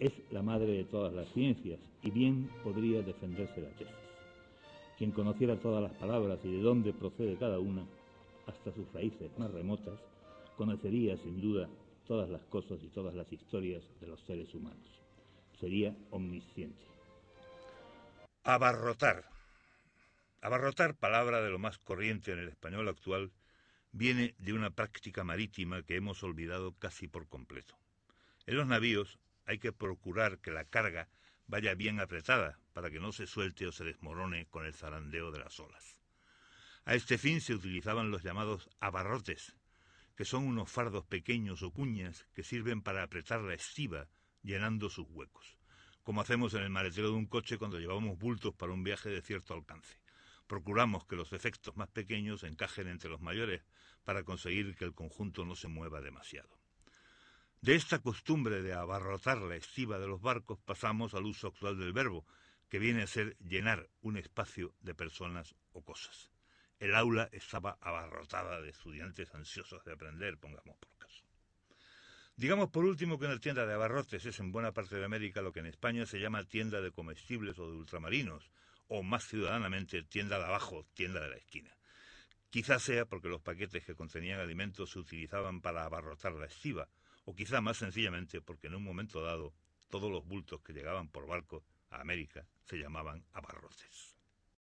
es la madre de todas las ciencias y bien podría defenderse la tesis. Quien conociera todas las palabras y de dónde procede cada una, hasta sus raíces más remotas, conocería sin duda todas las cosas y todas las historias de los seres humanos. Sería omnisciente. Abarrotar. Abarrotar, palabra de lo más corriente en el español actual, viene de una práctica marítima que hemos olvidado casi por completo. En los navíos hay que procurar que la carga vaya bien apretada para que no se suelte o se desmorone con el zarandeo de las olas. A este fin se utilizaban los llamados abarrotes, que son unos fardos pequeños o cuñas que sirven para apretar la estiba llenando sus huecos como hacemos en el maletero de un coche cuando llevamos bultos para un viaje de cierto alcance. Procuramos que los efectos más pequeños encajen entre los mayores para conseguir que el conjunto no se mueva demasiado. De esta costumbre de abarrotar la estiva de los barcos pasamos al uso actual del verbo, que viene a ser llenar un espacio de personas o cosas. El aula estaba abarrotada de estudiantes ansiosos de aprender, pongamos por caso. Digamos por último que una tienda de abarrotes es en buena parte de América lo que en España se llama tienda de comestibles o de ultramarinos, o más ciudadanamente tienda de abajo, tienda de la esquina. Quizás sea porque los paquetes que contenían alimentos se utilizaban para abarrotar la estiva, o quizá más sencillamente porque en un momento dado todos los bultos que llegaban por barco a América se llamaban abarrotes.